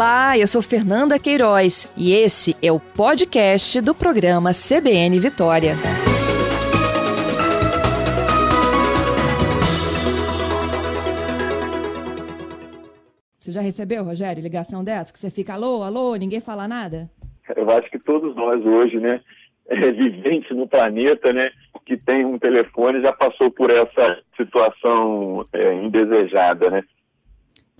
Olá, eu sou Fernanda Queiroz e esse é o podcast do programa CBN Vitória. Você já recebeu, Rogério, ligação dessa? Que você fica alô, alô, ninguém fala nada? Eu acho que todos nós hoje, né, é, viventes no planeta, né, que tem um telefone, já passou por essa situação é, indesejada, né?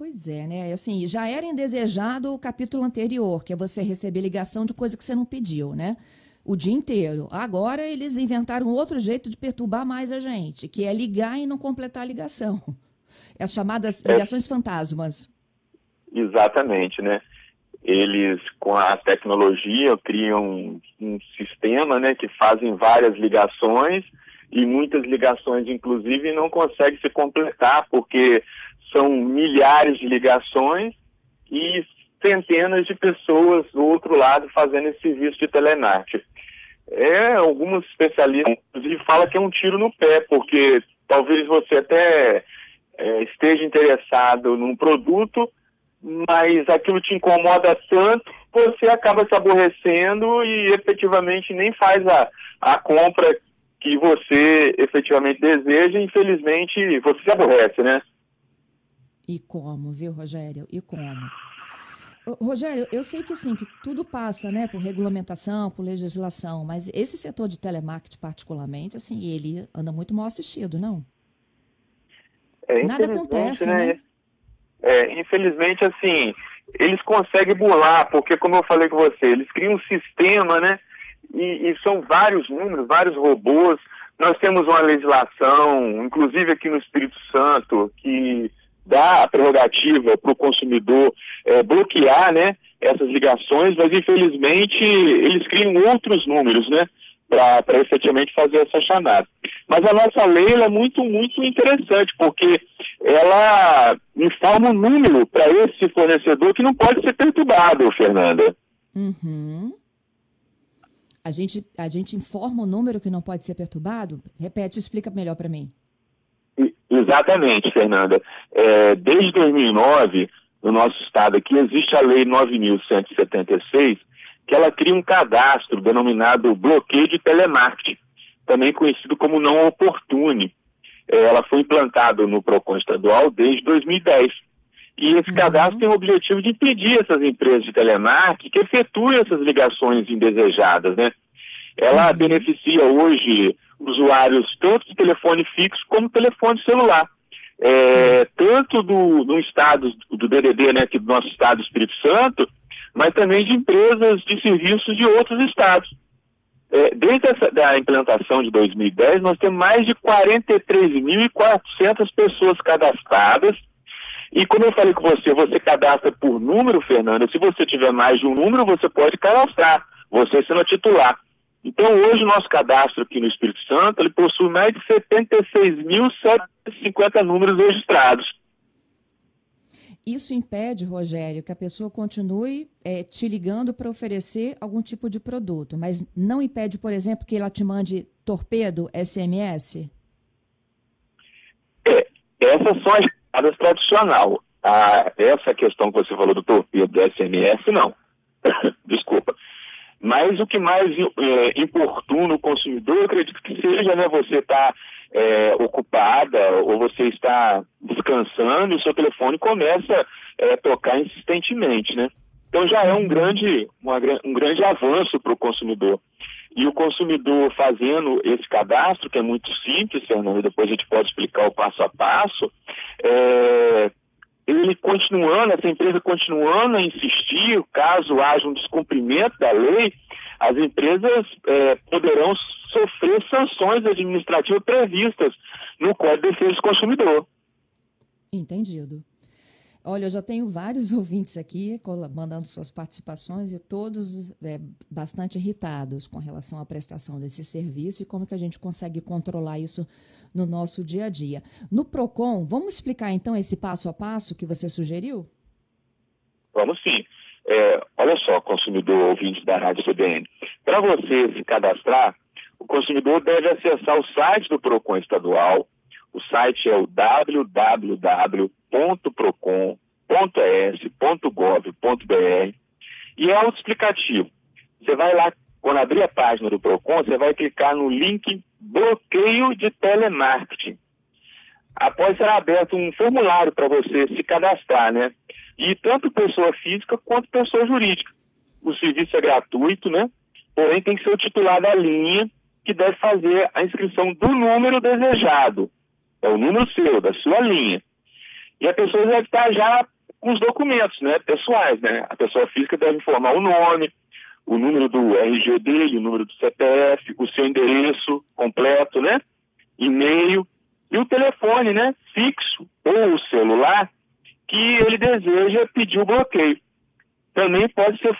Pois é, né? Assim, já era indesejado o capítulo anterior, que é você receber ligação de coisa que você não pediu, né? O dia inteiro. Agora eles inventaram outro jeito de perturbar mais a gente, que é ligar e não completar a ligação. As chamadas é. ligações é, fantasmas. Exatamente, né? Eles, com a tecnologia, criam um, um sistema né, que fazem várias ligações e muitas ligações, inclusive, não conseguem se completar, porque são milhares de ligações e centenas de pessoas do outro lado fazendo esse serviço de telemarketing. É, alguns especialistas, falam que é um tiro no pé, porque talvez você até é, esteja interessado num produto, mas aquilo te incomoda tanto, você acaba se aborrecendo e efetivamente nem faz a, a compra que você efetivamente deseja, infelizmente você se aborrece, né? E como, viu, Rogério? E como? Rogério, eu sei que assim, que tudo passa, né, por regulamentação, por legislação, mas esse setor de telemarketing particularmente, assim, ele anda muito mal assistido, não? É, Nada acontece, né? né? É, infelizmente, assim, eles conseguem burlar, porque como eu falei com você, eles criam um sistema, né, e, e são vários números, vários robôs. Nós temos uma legislação, inclusive aqui no Espírito Santo, que dá a prerrogativa para o consumidor é, bloquear né, essas ligações, mas infelizmente eles criam outros números, né? Para efetivamente fazer essa chamada. Mas a nossa lei é muito, muito interessante, porque ela informa um número para esse fornecedor que não pode ser perturbado, Fernanda. Uhum. A gente, a gente informa o número que não pode ser perturbado? Repete, explica melhor para mim. Exatamente, Fernanda. É, desde 2009, no nosso estado aqui, existe a Lei 9.176, que ela cria um cadastro denominado bloqueio de telemarketing, também conhecido como não oportune. É, ela foi implantada no PROCON estadual desde 2010. E esse uhum. cadastro tem o objetivo de impedir essas empresas de telemarketing que efetuem essas ligações indesejadas, né? Ela uhum. beneficia hoje usuários tanto de telefone fixo como telefone celular. É, tanto do, do estado do DDD, né, aqui do nosso estado do Espírito Santo, mas também de empresas de serviços de outros estados. É, desde a implantação de 2010, nós temos mais de 43.400 pessoas cadastradas. E como eu falei com você, você cadastra por número, Fernanda. Se você tiver mais de um número, você pode cadastrar, você sendo titular. Então, hoje, o nosso cadastro aqui no Espírito Santo, ele possui mais de 76.750 números registrados. Isso impede, Rogério, que a pessoa continue é, te ligando para oferecer algum tipo de produto, mas não impede, por exemplo, que ela te mande torpedo SMS? É, essas são as chamadas tradicional. Ah, essa questão que você falou do torpedo do SMS, não. Desculpa. Mas o que mais é, importuna o consumidor, eu acredito que seja né, você estar tá, é, ocupada ou você está descansando e o seu telefone começa a é, tocar insistentemente, né? Então já é um grande, uma, um grande avanço para o consumidor. E o consumidor fazendo esse cadastro, que é muito simples, Fernando, depois a gente pode explicar o passo a passo, é, ele continuando, essa empresa continuando a insistir, caso haja um descumprimento da lei, as empresas é, poderão sofrer sanções administrativas previstas no Código de Defesa do Consumidor. Entendido. Olha, eu já tenho vários ouvintes aqui mandando suas participações e todos é, bastante irritados com relação à prestação desse serviço e como que a gente consegue controlar isso no nosso dia a dia. No PROCON, vamos explicar então esse passo a passo que você sugeriu? Vamos sim. É, olha só, consumidor ouvinte da Rádio CBN. Para você se cadastrar, o consumidor deve acessar o site do PROCON estadual. O site é o www.procon.gov.br e é autoexplicativo. Você vai lá, quando abrir a página do PROCON, você vai clicar no link bloqueio de telemarketing. Após ser aberto um formulário para você se cadastrar, né? E tanto pessoa física quanto pessoa jurídica. O serviço é gratuito, né? Porém, tem que ser o titular da linha que deve fazer a inscrição do número desejado. É o número seu, da sua linha. E a pessoa deve estar já com os documentos né, pessoais. Né? A pessoa física deve informar o nome, o número do RG dele, o número do CPF, o seu endereço completo, né? E-mail e o telefone, né? Fixo ou o celular que ele deseja pedir o bloqueio. Também pode, ser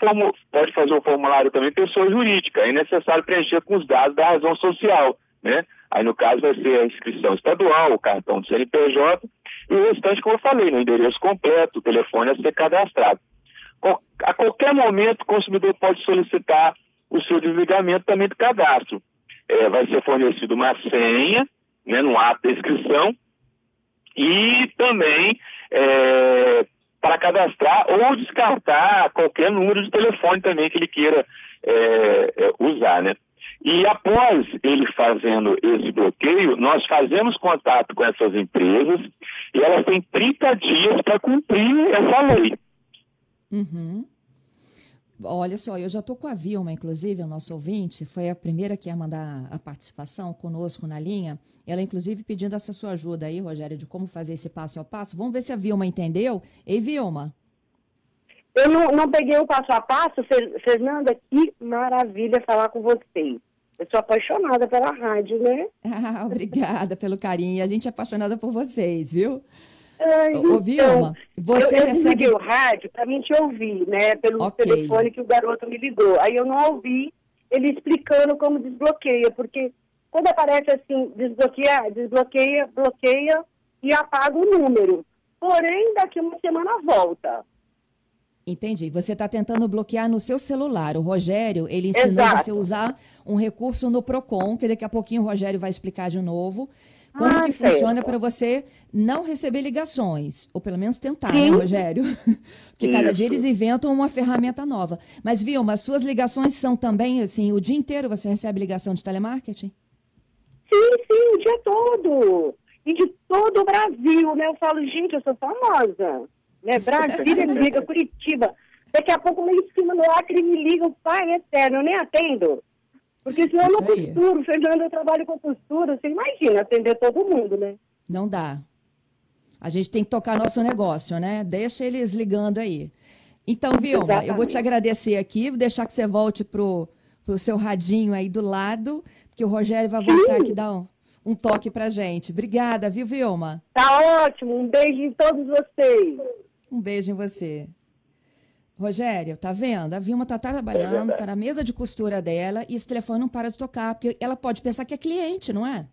pode fazer o formulário também pessoa jurídica. É necessário preencher com os dados da razão social, né? Aí, no caso, vai ser a inscrição estadual, o cartão do CNPJ e o restante, como eu falei, no endereço completo, o telefone a ser cadastrado. A qualquer momento, o consumidor pode solicitar o seu desligamento também do cadastro. É, vai ser fornecido uma senha, né, no ato da inscrição, e também é, para cadastrar ou descartar qualquer número de telefone também que ele queira é, né? E após ele fazendo esse bloqueio, nós fazemos contato com essas empresas e elas têm 30 dias para cumprir essa lei. Uhum. Olha só, eu já estou com a Vilma, inclusive, o nosso ouvinte, foi a primeira que ia mandar a participação conosco na linha. Ela, inclusive, pedindo essa sua ajuda aí, Rogério, de como fazer esse passo a passo. Vamos ver se a Vilma entendeu. Ei, Vilma. Eu não, não peguei o passo a passo, Fernanda, que maravilha falar com vocês. Eu sou apaixonada pela rádio, né? Ah, obrigada pelo carinho. A gente é apaixonada por vocês, viu? Ai, Ô, então, Vilma, você eu, eu recebe... o rádio para mim te ouvir, né? Pelo okay. telefone que o garoto me ligou. Aí eu não ouvi ele explicando como desbloqueia, porque quando aparece assim, desbloqueia, desbloqueia, bloqueia e apaga o número. Porém, daqui uma semana volta. Entendi. Você está tentando bloquear no seu celular. O Rogério, ele ensinou Exato. você a usar um recurso no Procon, que daqui a pouquinho o Rogério vai explicar de novo. Como ah, que certo. funciona para você não receber ligações? Ou pelo menos tentar, né, Sim. né, Rogério? Porque Isso. cada dia eles inventam uma ferramenta nova. Mas, Vilma, suas ligações são também, assim, o dia inteiro você recebe ligação de telemarketing? Sim, sim, o dia todo. E de todo o Brasil, né? Eu falo, gente, eu sou famosa. Né? Brasília me liga, Curitiba. Daqui a pouco lá em cima no Acre me liga, o pai eterno, eu nem atendo. Porque senão eu não costuro, Fernando, eu trabalho com costura, você imagina atender todo mundo, né? Não dá. A gente tem que tocar nosso negócio, né? Deixa eles ligando aí. Então, Vilma, Exatamente. eu vou te agradecer aqui, vou deixar que você volte pro, pro seu radinho aí do lado, porque o Rogério vai voltar Sim. aqui dar um, um toque pra gente. Obrigada, viu, Vilma? Tá ótimo, um beijo em todos vocês. Um beijo em você. Rogério, tá vendo? A Vilma tá trabalhando, tá na mesa de costura dela e esse telefone não para de tocar, porque ela pode pensar que é cliente, não é?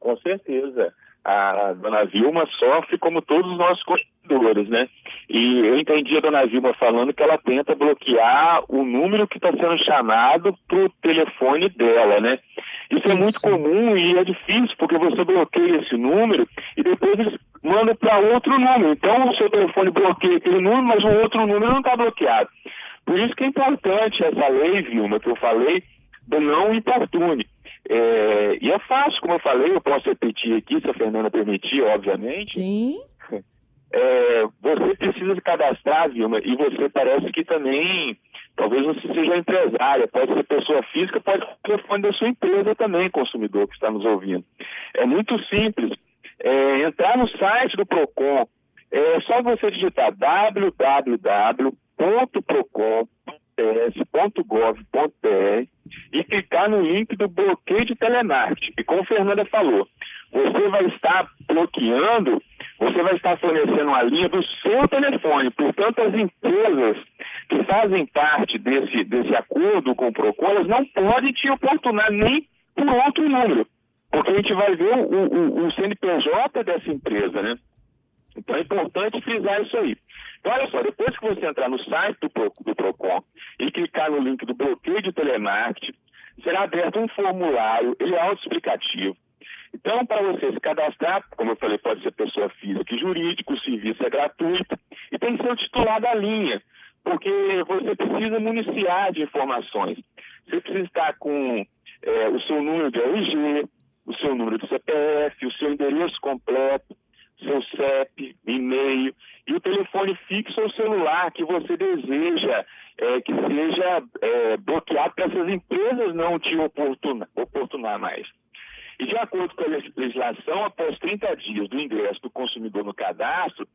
Com certeza. A dona Vilma sofre como todos os nossos consumidores, né? E eu entendi a dona Vilma falando que ela tenta bloquear o número que está sendo chamado pro telefone dela, né? Isso, Isso, é muito comum e é difícil, porque você bloqueia esse número e depois eles manda para outro número. Então, o seu telefone bloqueia aquele número, mas o outro número não está bloqueado. Por isso que é importante essa lei, Vilma, que eu falei, do não importune. É, e é fácil, como eu falei, eu posso repetir aqui, se a Fernanda permitir, obviamente. Sim. É, você precisa se cadastrar, Vilma, e você parece que também, talvez você seja empresária, pode ser pessoa física, pode ser o telefone da sua empresa também, consumidor que está nos ouvindo. É muito simples é, entrar no site do PROCON, é só você digitar www.procon.ps.gov.br e clicar no link do bloqueio de telemarketing. E como a Fernanda falou, você vai estar bloqueando, você vai estar fornecendo uma linha do seu telefone. Portanto, as empresas que fazem parte desse, desse acordo com o PROCON, elas não podem te oportunar nem por outro número porque a gente vai ver o, o, o CNPJ dessa empresa, né? Então é importante frisar isso aí. Então, olha só, depois que você entrar no site do, do PROCON e clicar no link do bloqueio de telemarketing, será aberto um formulário, ele é autoexplicativo. Então, para você se cadastrar, como eu falei, pode ser pessoa física e jurídica, o serviço é gratuito. E tem que ser o titular da linha, porque você precisa municiar de informações. Você precisa estar com é, o seu número de RG, o seu número de CPF, o seu endereço completo, seu CEP, e-mail e o telefone fixo ou celular que você deseja é, que seja é, bloqueado para essas empresas não te oportunar, mais. E de acordo com a legislação, após 30 dias do ingresso do consumidor no cadastro,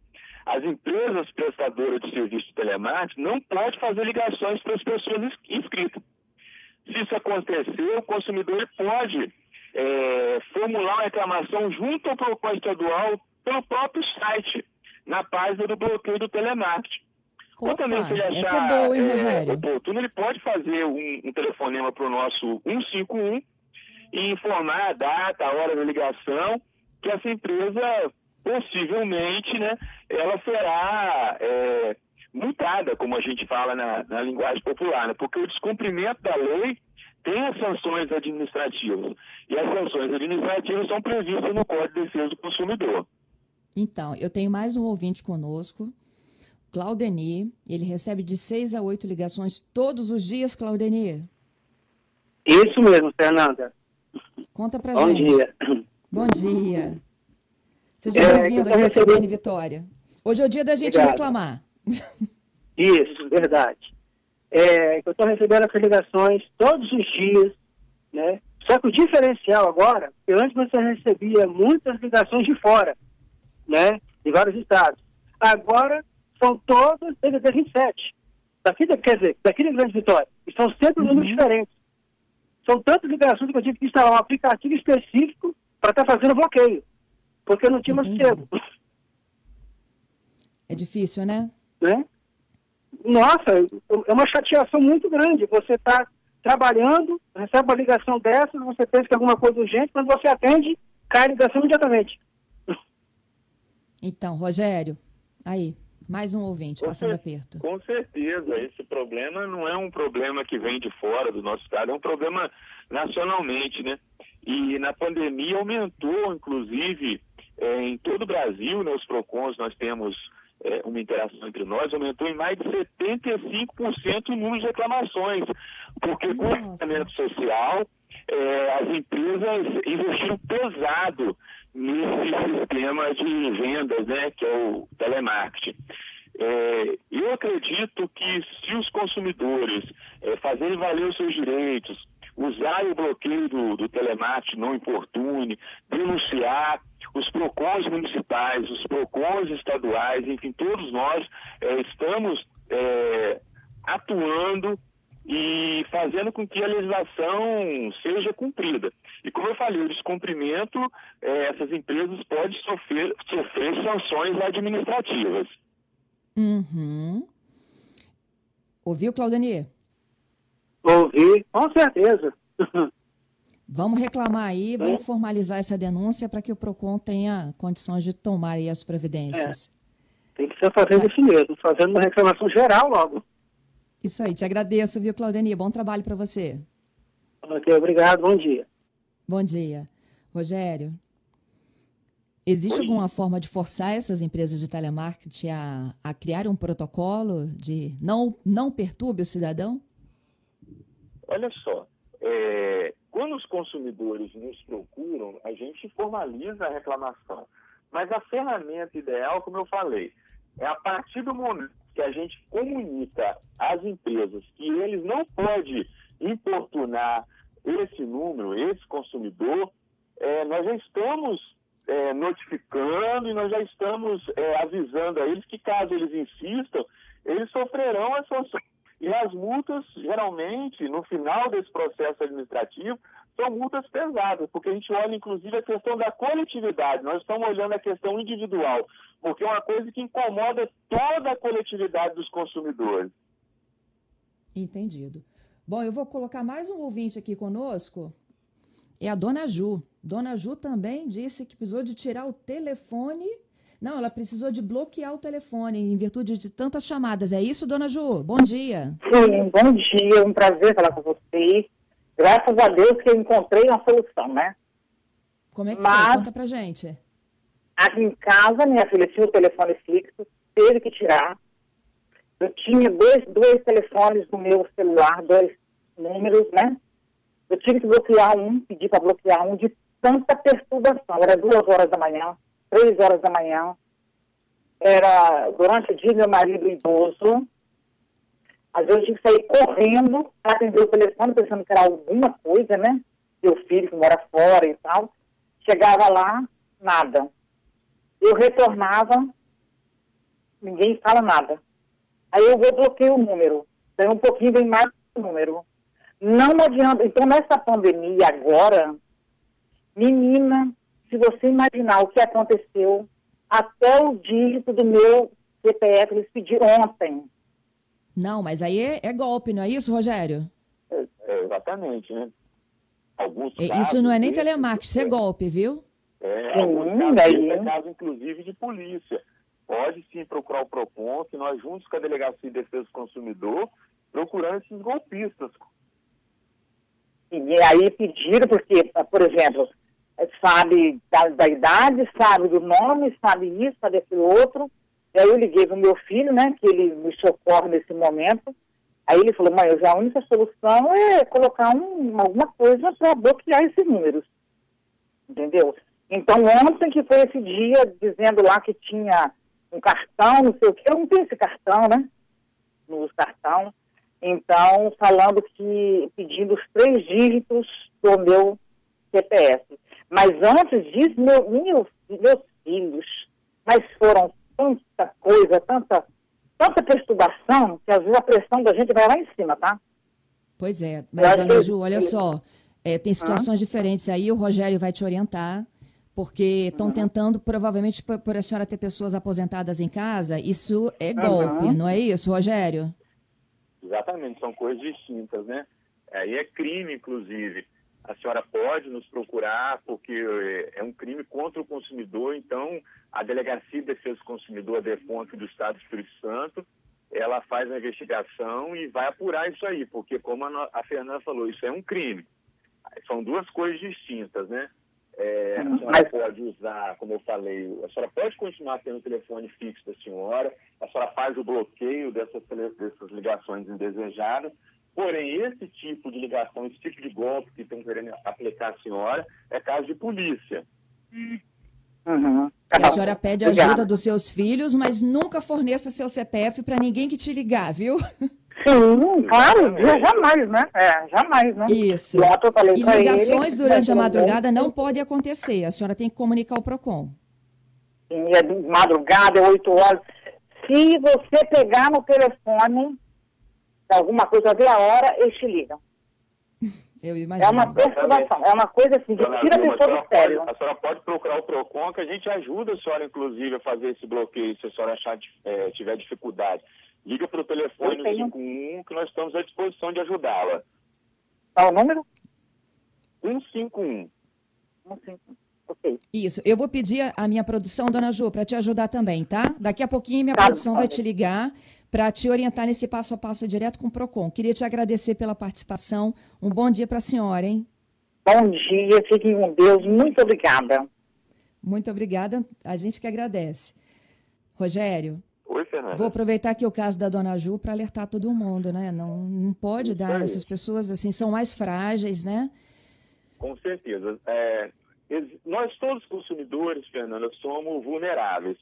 as empresas prestadoras de serviço de telemarketing não podem fazer ligações para as pessoas inscritas. Se isso acontecer, o consumidor pode é, formular uma reclamação junto ao PROCON estadual pelo próprio site, na página do bloqueio do telemarketing. Opa, Ou também, se ele achar essa é boa, hein, Rogério? É, oportuno, ele pode fazer um, um telefonema para o nosso 151 e informar a data, a hora da ligação, que essa empresa possivelmente, né, ela será é, multada, como a gente fala na, na linguagem popular, né, porque o descumprimento da lei tem as sanções administrativas. E as sanções administrativas são previstas no Código de Defesa do Consumidor. Então, eu tenho mais um ouvinte conosco, Claudeni. Ele recebe de seis a oito ligações todos os dias, Claudeni? Isso mesmo, Fernanda. Conta pra Bom gente. Bom dia. Bom dia. Seja é, bem-vindo aqui à CBN Vitória. Hoje é o dia da gente Obrigado. reclamar. Isso, verdade. É, eu estou recebendo essas ligações todos os dias, né? Só que o diferencial agora, que antes você recebia muitas ligações de fora, né? De vários estados. Agora são todas DDD 27. Daqui, quer dizer, daqui da Grande Vitória. E são sempre uhum. números diferentes. São tantas ligações que eu tive que instalar um aplicativo específico para estar tá fazendo bloqueio. Porque não tinha mais tempo. É difícil, né? né? Nossa, é uma chateação muito grande. Você está trabalhando, recebe uma ligação dessa, você pensa que é alguma coisa urgente, quando você atende, cai a ligação imediatamente. Então, Rogério, aí, mais um ouvinte, passando aperto. Com certeza, esse problema não é um problema que vem de fora do nosso estado, é um problema nacionalmente, né? E na pandemia aumentou, inclusive, é, em todo o Brasil, né, os PROCONs, nós temos é, uma interação entre nós, aumentou em mais de 75% o número de reclamações, porque com o tratamento social, é, as empresas investiram pesado nesse sistema de vendas, né, que é o telemarketing. É, eu acredito que se os consumidores é, fazerem valer os seus direitos, usar o bloqueio do, do telemarketing não importune, denunciar os PROCONs municipais, os PROCONs estaduais, enfim, todos nós é, estamos é, atuando e fazendo com que a legislação seja cumprida. E como eu falei, o descumprimento, é, essas empresas podem sofrer, sofrer sanções administrativas. Uhum. Ouviu, Claudemir? Ouvi, com certeza. Vamos reclamar aí, vamos formalizar essa denúncia para que o PROCON tenha condições de tomar aí as providências. É. Tem que ser fazendo isso mesmo, fazendo uma reclamação geral logo. Isso aí, te agradeço, viu, Claudemir? Bom trabalho para você. Ok, obrigado, bom dia. Bom dia. Rogério, existe Oi. alguma forma de forçar essas empresas de telemarketing a, a criar um protocolo de não, não perturbe o cidadão? Olha só, é, quando os consumidores nos procuram, a gente formaliza a reclamação. Mas a ferramenta ideal, como eu falei, é a partir do momento que a gente comunica às empresas que eles não podem importunar esse número, esse consumidor, é, nós já estamos é, notificando e nós já estamos é, avisando a eles que caso eles insistam, eles sofrerão as sanções. E as multas, geralmente, no final desse processo administrativo, são multas pesadas, porque a gente olha, inclusive, a questão da coletividade, nós estamos olhando a questão individual, porque é uma coisa que incomoda toda a coletividade dos consumidores. Entendido. Bom, eu vou colocar mais um ouvinte aqui conosco. É a dona Ju. Dona Ju também disse que precisou de tirar o telefone. Não, ela precisou de bloquear o telefone em virtude de tantas chamadas. É isso, dona Ju? Bom dia. Sim, bom dia. Um prazer falar com você. Graças a Deus que eu encontrei uma solução, né? Como é que Mas... foi? Conta pra gente. Aqui em casa, minha filha tinha o telefone fixo, teve que tirar. Eu tinha dois, dois telefones no meu celular, dois números, né? Eu tive que bloquear um, pedir para bloquear um de tanta perturbação. Era duas horas da manhã, três horas da manhã. Era durante o dia meu marido idoso. Às vezes eu tinha que sair correndo para atender o telefone, pensando que era alguma coisa, né? Meu filho que mora fora e tal. Chegava lá, nada. Eu retornava, ninguém fala nada. Aí eu vou bloquear o número. Daí um pouquinho vem mais o número. Não adianta. Então, nessa pandemia agora, menina, se você imaginar o que aconteceu, até o dígito do meu CPF eles pediram ontem. Não, mas aí é, é golpe, não é isso, Rogério? É, é, exatamente, né? Alguns é, casos, isso não é nem telemarketing, isso é golpe, viu? É, sim, alguns casos, é caso, inclusive, de polícia. Pode sim procurar o PROCON, que nós, juntos com a Delegacia de Defesa do Consumidor, procurando esses golpistas. E aí pediram, porque, por exemplo, sabe da, da, idade, sabe do nome, sabe isso, sabe aquilo outro. E aí eu liguei para o meu filho, né, que ele me socorre nesse momento. Aí ele falou, mãe, a única solução é colocar um, alguma coisa para bloquear esses números. Entendeu? Então, ontem que foi esse dia, dizendo lá que tinha um cartão, não sei o quê, eu não tenho esse cartão, né? No cartão. Então, falando que, pedindo os três dígitos do meu CPF. Mas antes disso, meu, meu, meus filhos, mas foram tanta coisa, tanta, tanta perturbação, que às vezes a pressão da gente vai lá em cima, tá? Pois é, mas dona Ju, olha só, é, tem situações diferentes aí, o Rogério vai te orientar, porque estão uhum. tentando, provavelmente, por, por, a senhora ter pessoas aposentadas em casa, isso é golpe, uhum. não é isso, Rogério? Exatamente, são coisas distintas, né? Aí é crime, inclusive. A senhora pode nos procurar, porque é, é um crime contra o consumidor, então a Delegacia de Defesa do Consumidor, a DEFONC do Estado do Espírito Santo, ela faz a investigação e vai apurar isso aí, porque como a, a Fernanda falou, isso é um crime. São duas coisas distintas, né? É, a senhora Mas... pode usar, como eu falei, a senhora pode continuar tendo o telefone fixo da senhora, a senhora faz o bloqueio dessas, dessas ligações indesejadas, porém, esse tipo de ligação, esse tipo de golpe que estão querendo aplicar a senhora, é caso de polícia. Uhum. a senhora pede ajuda dos seus filhos, mas nunca forneça seu CPF para ninguém que te ligar, viu? Sim, claro, jamais, né? É, jamais, né? Isso. E, e ligações ele, durante a madrugada não podem acontecer. A senhora tem que comunicar ao PROCON. Sim, é de madrugada, é 8 horas. Se você pegar no telefone, alguma coisa ver a hora, eles te ligam. Eu imagino. É uma perturbação, é uma coisa assim, que tira a pessoa do sério. a senhora pode procurar o PROCON, que a gente ajuda a senhora, inclusive, a fazer esse bloqueio, se a senhora achar, é, tiver dificuldade. Liga para o telefone no 51 que nós estamos à disposição de ajudá-la. Qual o número? 151. 151. Okay. Isso. Eu vou pedir a minha produção, dona Ju, para te ajudar também, tá? Daqui a pouquinho minha tá, produção vai te ligar para te orientar nesse passo a passo direto com o PROCON. Queria te agradecer pela participação. Um bom dia para a senhora, hein? Bom dia, fiquem com Deus. Muito obrigada. Muito obrigada. A gente que agradece. Rogério, Oi, Fernanda. Vou aproveitar aqui o caso da dona Ju para alertar todo mundo, né? Não, não pode dar, essas pessoas assim são mais frágeis, né? Com certeza. É, nós todos consumidores, Fernanda, somos vulneráveis.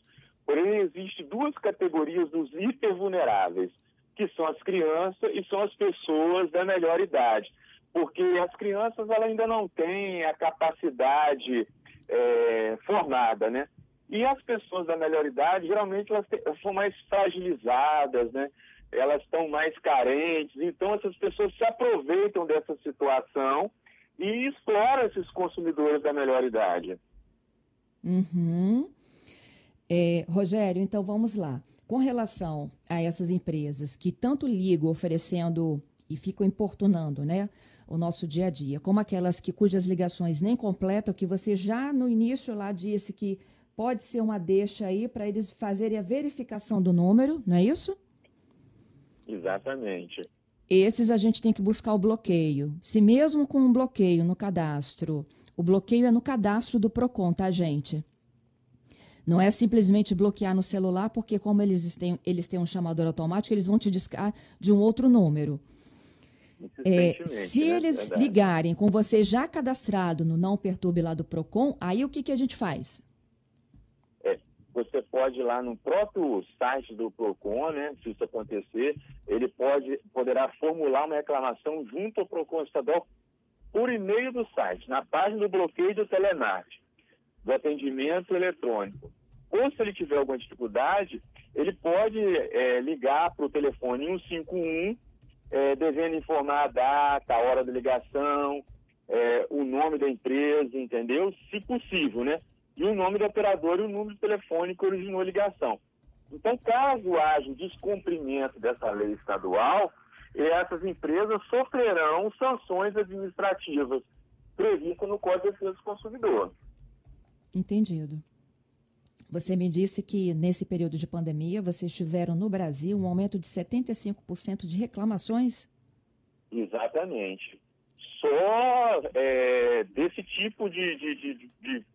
Porém, existem duas categorias dos hipervulneráveis, que são as crianças e são as pessoas da melhor idade. Porque as crianças ela ainda não têm a capacidade é, formada, né? E as pessoas da melhor idade, geralmente, elas, elas são mais fragilizadas, né? Elas estão mais carentes. Então, essas pessoas se aproveitam dessa situação e exploram esses consumidores da melhor idade. Uhum. É, Rogério, então vamos lá. Com relação a essas empresas que tanto ligam oferecendo e ficam importunando, né? o nosso dia a dia, como aquelas que cujas ligações nem completam, que você já no início lá disse que pode ser uma deixa aí para eles fazerem a verificação do número, não é isso? Exatamente. Esses a gente tem que buscar o bloqueio. Se mesmo com um bloqueio no cadastro, o bloqueio é no cadastro do PROCON, tá, gente? Não é simplesmente bloquear no celular, porque como eles têm, eles têm um chamador automático, eles vão te discar de um outro número. É, se né? eles ligarem com você já cadastrado no Não Perturbe lá do PROCON, aí o que, que a gente faz? Você pode ir lá no próprio site do PROCON, né, se isso acontecer, ele pode, poderá formular uma reclamação junto ao PROCON estadual por e-mail do site, na página do bloqueio do telemarketing, do atendimento eletrônico. Ou se ele tiver alguma dificuldade, ele pode é, ligar para o telefone 151, é, devendo informar a data, a hora da ligação, é, o nome da empresa, entendeu? Se possível, né? E o nome do operador e o número de telefone que originou a ligação. Então, caso haja descumprimento dessa lei estadual, essas empresas sofrerão sanções administrativas previstas no Código de Defesa do Consumidor. Entendido. Você me disse que nesse período de pandemia vocês tiveram no Brasil um aumento de 75% de reclamações? Exatamente. Só é, desse tipo de, de, de, de,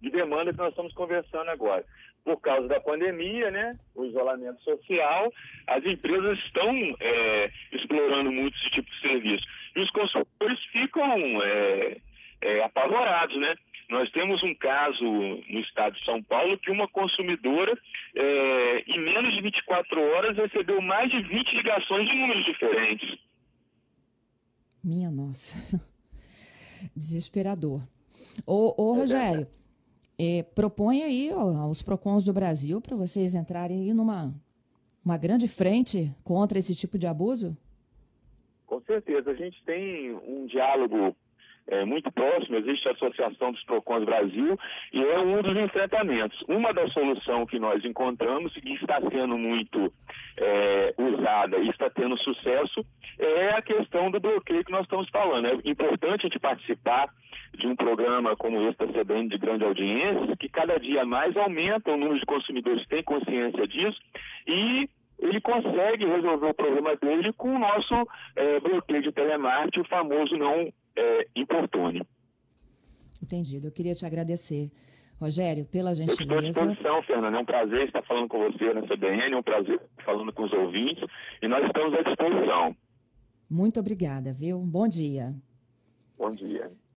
de demanda que nós estamos conversando agora. Por causa da pandemia, né, o isolamento social, as empresas estão é, explorando muito esse tipo de serviço. E os consumidores ficam é, é, apavorados, né? Nós temos um caso no estado de São Paulo que uma consumidora, é, em menos de 24 horas, recebeu mais de 20 ligações de números diferentes. Minha nossa. Desesperador. Ô, ô Rogério, é, propõe aí ó, aos PROCONs do Brasil para vocês entrarem aí numa uma grande frente contra esse tipo de abuso? Com certeza. A gente tem um diálogo é, muito próximo, existe a Associação dos PROCONs Brasil, e é um dos enfrentamentos. Uma das soluções que nós encontramos, e está sendo muito é, usada e está tendo sucesso, é a questão do bloqueio que nós estamos falando. É importante a gente participar de um programa como esse da CBN de grande audiência, que cada dia mais aumenta o número de consumidores que têm consciência disso e ele consegue resolver o problema dele com o nosso é, bloqueio de telemarketing, o famoso não é, importune. Entendido. Eu queria te agradecer. Rogério, pela gentileza. Estou à disposição, Fernando. É um prazer estar falando com você na CBN, é um prazer estar falando com os ouvintes e nós estamos à disposição. Muito obrigada, viu? Bom dia. Bom dia.